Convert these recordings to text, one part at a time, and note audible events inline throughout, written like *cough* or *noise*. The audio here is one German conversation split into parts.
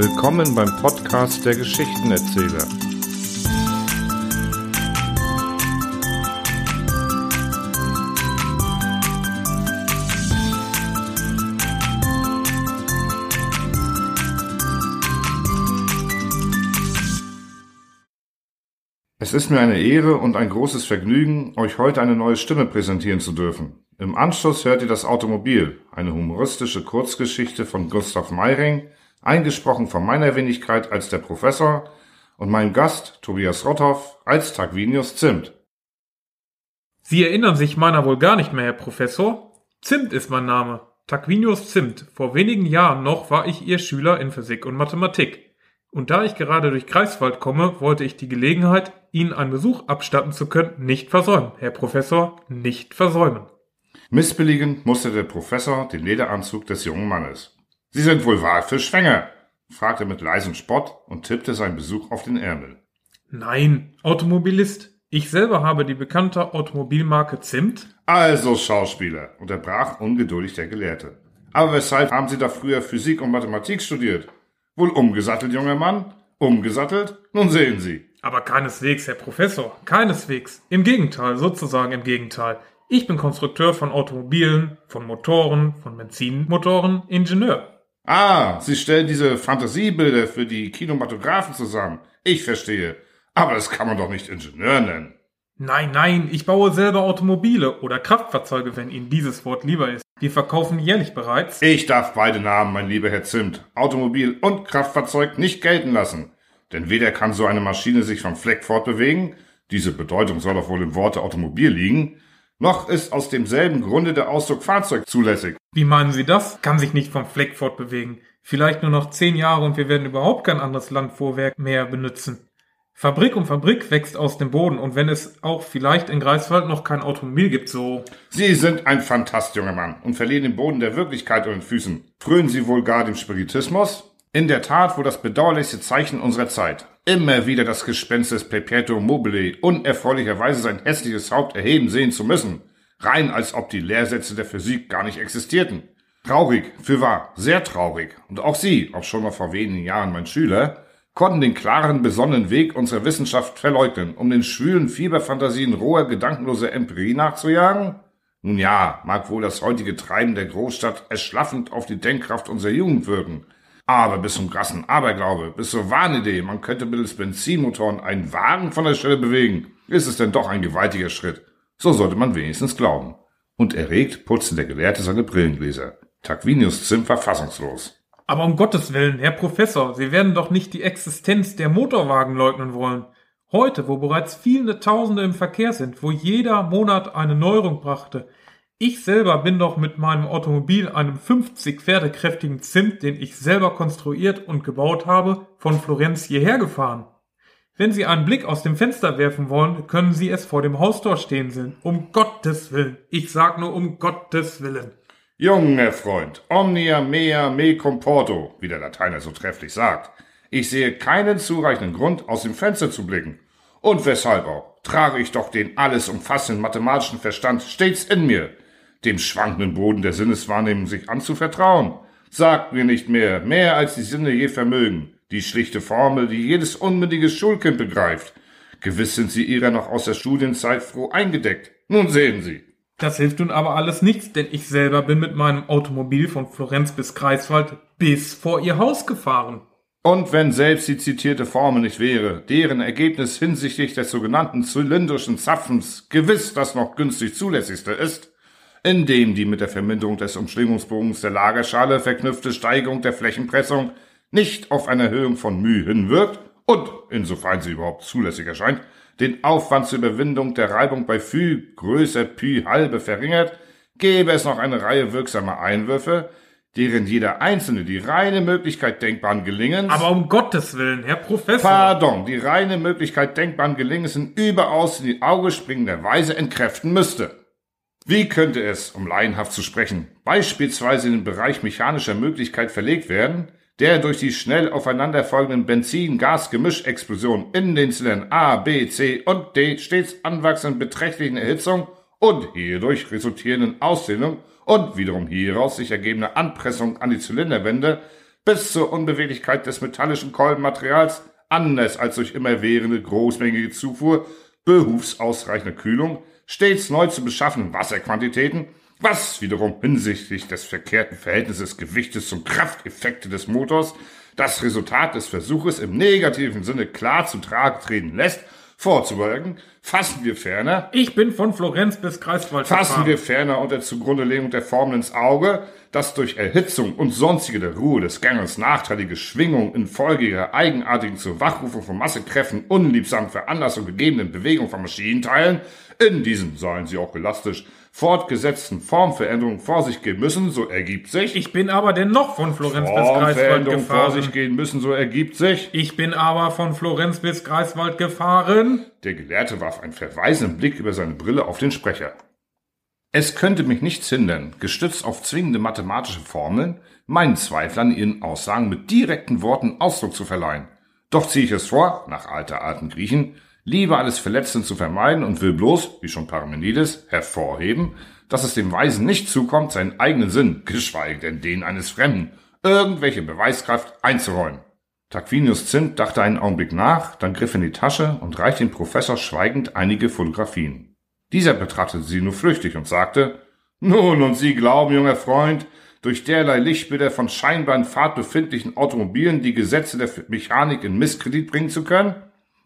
Willkommen beim Podcast der Geschichtenerzähler. Es ist mir eine Ehre und ein großes Vergnügen, euch heute eine neue Stimme präsentieren zu dürfen. Im Anschluss hört ihr das Automobil, eine humoristische Kurzgeschichte von Gustav Meiring, eingesprochen von meiner Wenigkeit als der Professor und meinem Gast Tobias Rotthoff als Tagvinius Zimt. Sie erinnern sich meiner wohl gar nicht mehr, Herr Professor? Zimt ist mein Name. Tagvinius Zimt. Vor wenigen Jahren noch war ich Ihr Schüler in Physik und Mathematik. Und da ich gerade durch Greifswald komme, wollte ich die Gelegenheit, Ihnen einen Besuch abstatten zu können, nicht versäumen. Herr Professor, nicht versäumen. Missbilligend musste der Professor den Lederanzug des jungen Mannes. Sie sind wohl wahr für Schwänger? fragte mit leisem Spott und tippte seinen Besuch auf den Ärmel. Nein, Automobilist. Ich selber habe die bekannte Automobilmarke Zimt. Also Schauspieler, unterbrach ungeduldig der Gelehrte. Aber weshalb haben Sie da früher Physik und Mathematik studiert? Wohl umgesattelt, junger Mann? Umgesattelt? Nun sehen Sie. Aber keineswegs, Herr Professor, keineswegs. Im Gegenteil, sozusagen im Gegenteil. Ich bin Konstrukteur von Automobilen, von Motoren, von Benzinmotoren, Ingenieur. Ah, Sie stellen diese Fantasiebilder für die Kinematographen zusammen. Ich verstehe. Aber das kann man doch nicht Ingenieur nennen. Nein, nein, ich baue selber Automobile oder Kraftfahrzeuge, wenn Ihnen dieses Wort lieber ist. Wir verkaufen jährlich bereits. Ich darf beide Namen, mein lieber Herr Zimt, Automobil und Kraftfahrzeug nicht gelten lassen. Denn weder kann so eine Maschine sich vom Fleck fortbewegen, diese Bedeutung soll doch wohl im Worte Automobil liegen, noch ist aus demselben Grunde der Ausdruck Fahrzeug zulässig. Wie meinen Sie das? Kann sich nicht vom Fleck fortbewegen. Vielleicht nur noch zehn Jahre und wir werden überhaupt kein anderes Landfuhrwerk mehr benutzen. Fabrik um Fabrik wächst aus dem Boden und wenn es auch vielleicht in Greifswald noch kein Automobil gibt, so. Sie sind ein Fantast, junger Mann, und verlieren den Boden der Wirklichkeit unter den Füßen. Frönen Sie wohl gar dem Spiritismus? In der Tat wohl das bedauerlichste Zeichen unserer Zeit. Immer wieder das Gespenst des Perpetuum mobile, unerfreulicherweise sein hässliches Haupt erheben sehen zu müssen. Rein als ob die Lehrsätze der Physik gar nicht existierten. Traurig, für wahr, sehr traurig. Und auch Sie, auch schon noch vor wenigen Jahren mein Schüler, konnten den klaren, besonnenen Weg unserer Wissenschaft verleugnen, um den schwülen Fieberfantasien roher, gedankenloser Empirie nachzujagen? Nun ja, mag wohl das heutige Treiben der Großstadt erschlaffend auf die Denkkraft unserer Jugend wirken. Aber bis zum krassen Aberglaube, bis zur Wahnidee, man könnte mittels Benzinmotoren einen Wagen von der Stelle bewegen, ist es denn doch ein gewaltiger Schritt. So sollte man wenigstens glauben. Und erregt putzte der Gelehrte seine Brillengläser. Tagvinius Zimt war fassungslos. Aber um Gottes Willen, Herr Professor, Sie werden doch nicht die Existenz der Motorwagen leugnen wollen. Heute, wo bereits viele Tausende im Verkehr sind, wo jeder Monat eine Neuerung brachte. Ich selber bin doch mit meinem Automobil, einem 50 Pferdekräftigen Zimt, den ich selber konstruiert und gebaut habe, von Florenz hierher gefahren. Wenn Sie einen Blick aus dem Fenster werfen wollen, können Sie es vor dem Haustor stehen sehen. Um Gottes Willen. Ich sag nur um Gottes Willen. Junger Freund, omnia mea me comporto, wie der Lateiner so trefflich sagt. Ich sehe keinen zureichenden Grund, aus dem Fenster zu blicken. Und weshalb auch? Trage ich doch den alles umfassenden mathematischen Verstand stets in mir, dem schwankenden Boden der Sinneswahrnehmung sich anzuvertrauen. Sagt mir nicht mehr, mehr als die Sinne je vermögen, die schlichte Formel, die jedes unmündige Schulkind begreift. Gewiss sind Sie ihrer noch aus der Studienzeit froh eingedeckt. Nun sehen Sie. Das hilft nun aber alles nichts, denn ich selber bin mit meinem Automobil von Florenz bis Greifswald bis vor ihr Haus gefahren. Und wenn selbst die zitierte Formel nicht wäre, deren Ergebnis hinsichtlich des sogenannten zylindrischen Zapfens gewiss das noch günstig zulässigste ist, indem die mit der Verminderung des Umschwingungsbogens der Lagerschale verknüpfte Steigerung der Flächenpressung nicht auf eine Erhöhung von Mühe hinwirkt und, insofern sie überhaupt zulässig erscheint, den Aufwand zur Überwindung der Reibung bei Phi größer Pi halbe verringert, gäbe es noch eine Reihe wirksamer Einwürfe, deren jeder einzelne die reine Möglichkeit denkbaren Gelingens. Aber um Gottes Willen, Herr Professor. Pardon, die reine Möglichkeit denkbaren Gelingens in überaus in die Auge springender Weise entkräften müsste. Wie könnte es, um laienhaft zu sprechen, beispielsweise in den Bereich mechanischer Möglichkeit verlegt werden, der durch die schnell aufeinanderfolgenden Benzin-Gas-Gemischexplosionen in den Zylindern A, B, C und D stets anwachsenden beträchtlichen Erhitzung und hierdurch resultierenden Ausdehnung und wiederum hieraus sich ergebende Anpressung an die Zylinderwände bis zur Unbeweglichkeit des metallischen Kolbenmaterials, anders als durch immerwährende großmängige Zufuhr, behufsausreichende Kühlung, stets neu zu beschaffenden Wasserquantitäten, was wiederum hinsichtlich des verkehrten Verhältnisses Gewichtes zum Krafteffekte des Motors das Resultat des Versuches im negativen Sinne klar zu Trage treten lässt, vorzubeugen, fassen wir ferner, Ich bin von Florenz bis Greifswald fassen gefahren. wir ferner unter Zugrundelegung der Formel ins Auge, dass durch Erhitzung und sonstige der Ruhe des Ganges nachteilige Schwingung infolge ihrer eigenartigen zur Wachrufung von Massekräften unliebsamen Veranlassung gegebenen Bewegung von Maschinenteilen in diesen, seien sie auch elastisch, fortgesetzten Formveränderungen vor sich gehen müssen, so ergibt sich, Ich bin aber dennoch von Florenz bis Greifswald gefahren. gehen müssen, so ergibt sich, Ich bin aber von Florenz bis Greifswald gefahren. Der Gelehrte warf einen verweisenden Blick über seine Brille auf den Sprecher. Es könnte mich nichts hindern, gestützt auf zwingende mathematische Formeln, meinen Zweiflern ihren Aussagen mit direkten Worten Ausdruck zu verleihen. Doch ziehe ich es vor, nach alter alten Griechen, lieber alles Verletzten zu vermeiden und will bloß, wie schon Parmenides, hervorheben, dass es dem Weisen nicht zukommt, seinen eigenen Sinn, geschweige denn den eines Fremden, irgendwelche Beweiskraft einzuräumen. Tarquinius Zimt dachte einen Augenblick nach, dann griff in die Tasche und reichte dem Professor schweigend einige Fotografien. Dieser betrachtete sie nur flüchtig und sagte, Nun, und Sie glauben, junger Freund, durch derlei Lichtbilder von scheinbar in Fahrt befindlichen Automobilen die Gesetze der Mechanik in Misskredit bringen zu können?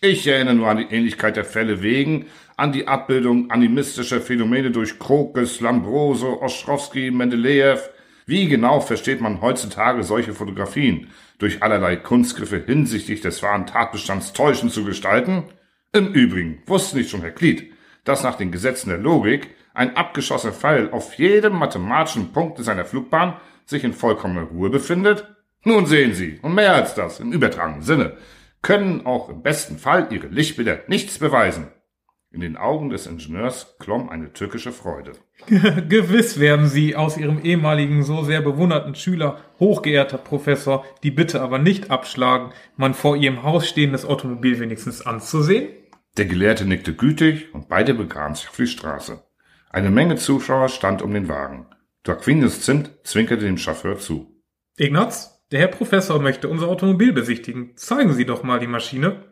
Ich erinnere nur an die Ähnlichkeit der Fälle wegen, an die Abbildung animistischer Phänomene durch Krokes, Lambrose, Ostrowski, Mendeleev. Wie genau versteht man heutzutage solche Fotografien? Durch allerlei Kunstgriffe hinsichtlich des wahren Tatbestands täuschend zu gestalten? Im Übrigen wusste nicht schon Herr Kliet, dass nach den Gesetzen der Logik ein abgeschossener Pfeil auf jedem mathematischen Punkt seiner Flugbahn sich in vollkommener Ruhe befindet? Nun sehen Sie, und mehr als das, im übertragenen Sinne, können auch im besten Fall Ihre Lichtbilder nichts beweisen. In den Augen des Ingenieurs klomm eine tückische Freude. *laughs* Gewiss werden Sie aus Ihrem ehemaligen so sehr bewunderten Schüler, hochgeehrter Professor, die Bitte aber nicht abschlagen, mein vor Ihrem Haus stehendes Automobil wenigstens anzusehen? Der Gelehrte nickte gütig und beide begaben sich auf die Straße. Eine Menge Zuschauer stand um den Wagen. Tarquinius Zimt zwinkerte dem Chauffeur zu. Ignaz, der Herr Professor möchte unser Automobil besichtigen. Zeigen Sie doch mal die Maschine.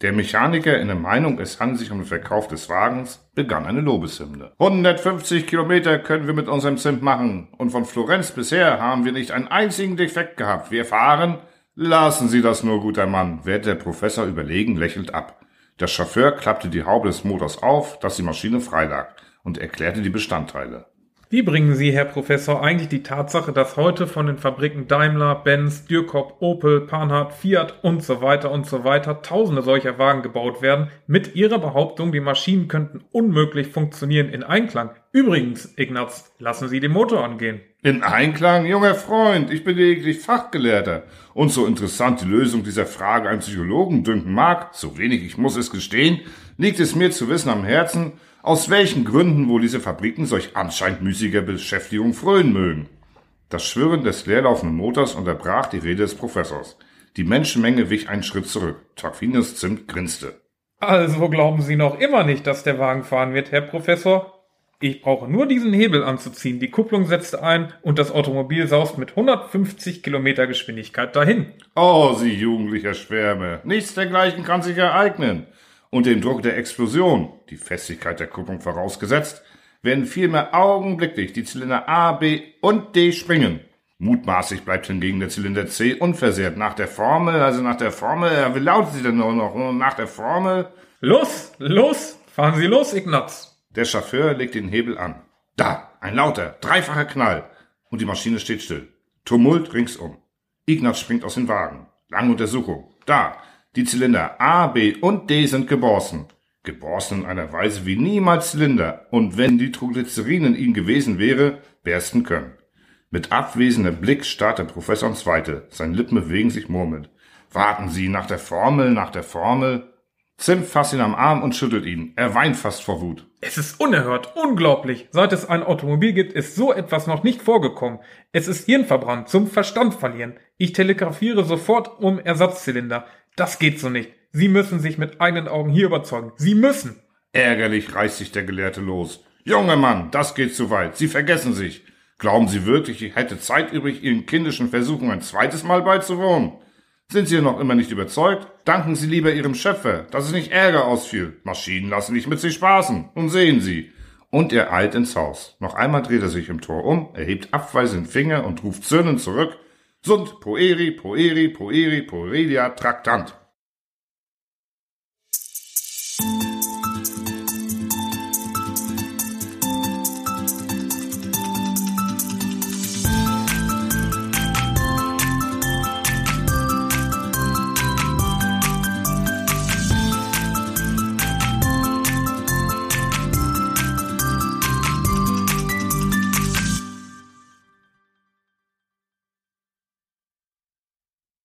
Der Mechaniker in der Meinung, es handelt sich um den Verkauf des Wagens, begann eine Lobeshymne. 150 Kilometer können wir mit unserem Zimt machen. Und von Florenz bisher haben wir nicht einen einzigen Defekt gehabt. Wir fahren. Lassen Sie das nur, guter Mann, wehrte der Professor überlegen lächelnd ab. Der Chauffeur klappte die Haube des Motors auf, dass die Maschine freilag, und erklärte die Bestandteile. Wie bringen Sie, Herr Professor, eigentlich die Tatsache, dass heute von den Fabriken Daimler, Benz, Dürkop, Opel, Panhard, Fiat und so weiter und so weiter tausende solcher Wagen gebaut werden, mit Ihrer Behauptung, die Maschinen könnten unmöglich funktionieren in Einklang? Übrigens, Ignaz, lassen Sie den Motor angehen. In Einklang, junger Freund, ich bin lediglich Fachgelehrter. Und so interessant die Lösung dieser Frage einem Psychologen dünken mag, so wenig ich muss es gestehen, liegt es mir zu wissen am Herzen, aus welchen Gründen wohl diese Fabriken solch anscheinend müßiger Beschäftigung frönen mögen. Das Schwirren des leerlaufenden Motors unterbrach die Rede des Professors. Die Menschenmenge wich einen Schritt zurück. Tarquinius Zimt grinste. Also glauben Sie noch immer nicht, dass der Wagen fahren wird, Herr Professor? Ich brauche nur diesen Hebel anzuziehen, die Kupplung setzt ein und das Automobil saust mit 150 Kilometer Geschwindigkeit dahin. Oh, Sie jugendlicher Schwärme, nichts dergleichen kann sich ereignen. Unter dem Druck der Explosion, die Festigkeit der Kupplung vorausgesetzt, werden vielmehr augenblicklich die Zylinder A, B und D springen. Mutmaßlich bleibt hingegen der Zylinder C unversehrt nach der Formel, also nach der Formel, wie lautet sie denn nur noch? Nach der Formel? Los, los, fahren Sie los, Ignaz. Der Chauffeur legt den Hebel an. Da, ein lauter, dreifacher Knall. Und die Maschine steht still. Tumult ringsum. Ignaz springt aus dem Wagen. Lange Untersuchung. Da, die Zylinder A, B und D sind geborsten. Geborsten in einer Weise wie niemals Zylinder und wenn Nitroglycerin in ihnen gewesen wäre, bersten können. Mit abwesender Blick starrt der Professor ins Weite. Seine Lippen bewegen sich murmelnd. Warten Sie, nach der Formel, nach der Formel. Zimt fasst ihn am Arm und schüttelt ihn. Er weint fast vor Wut. Es ist unerhört, unglaublich. Seit es ein Automobil gibt, ist so etwas noch nicht vorgekommen. Es ist Hirnverbrannt, zum Verstand verlieren. Ich telegrafiere sofort um Ersatzzylinder. Das geht so nicht. Sie müssen sich mit eigenen Augen hier überzeugen. Sie müssen. Ärgerlich reißt sich der Gelehrte los. Junger Mann, das geht zu weit. Sie vergessen sich. Glauben Sie wirklich, ich hätte Zeit übrig, Ihren kindischen Versuchen ein zweites Mal beizuwohnen? Sind Sie noch immer nicht überzeugt? Danken Sie lieber Ihrem Schöpfer, dass es nicht Ärger ausfiel. Maschinen lassen nicht mit sich spaßen. Und sehen Sie. Und er eilt ins Haus. Noch einmal dreht er sich im Tor um, erhebt abweisend Finger und ruft zürnend zurück. Sunt poeri, poeri, poeri, poeria, traktant.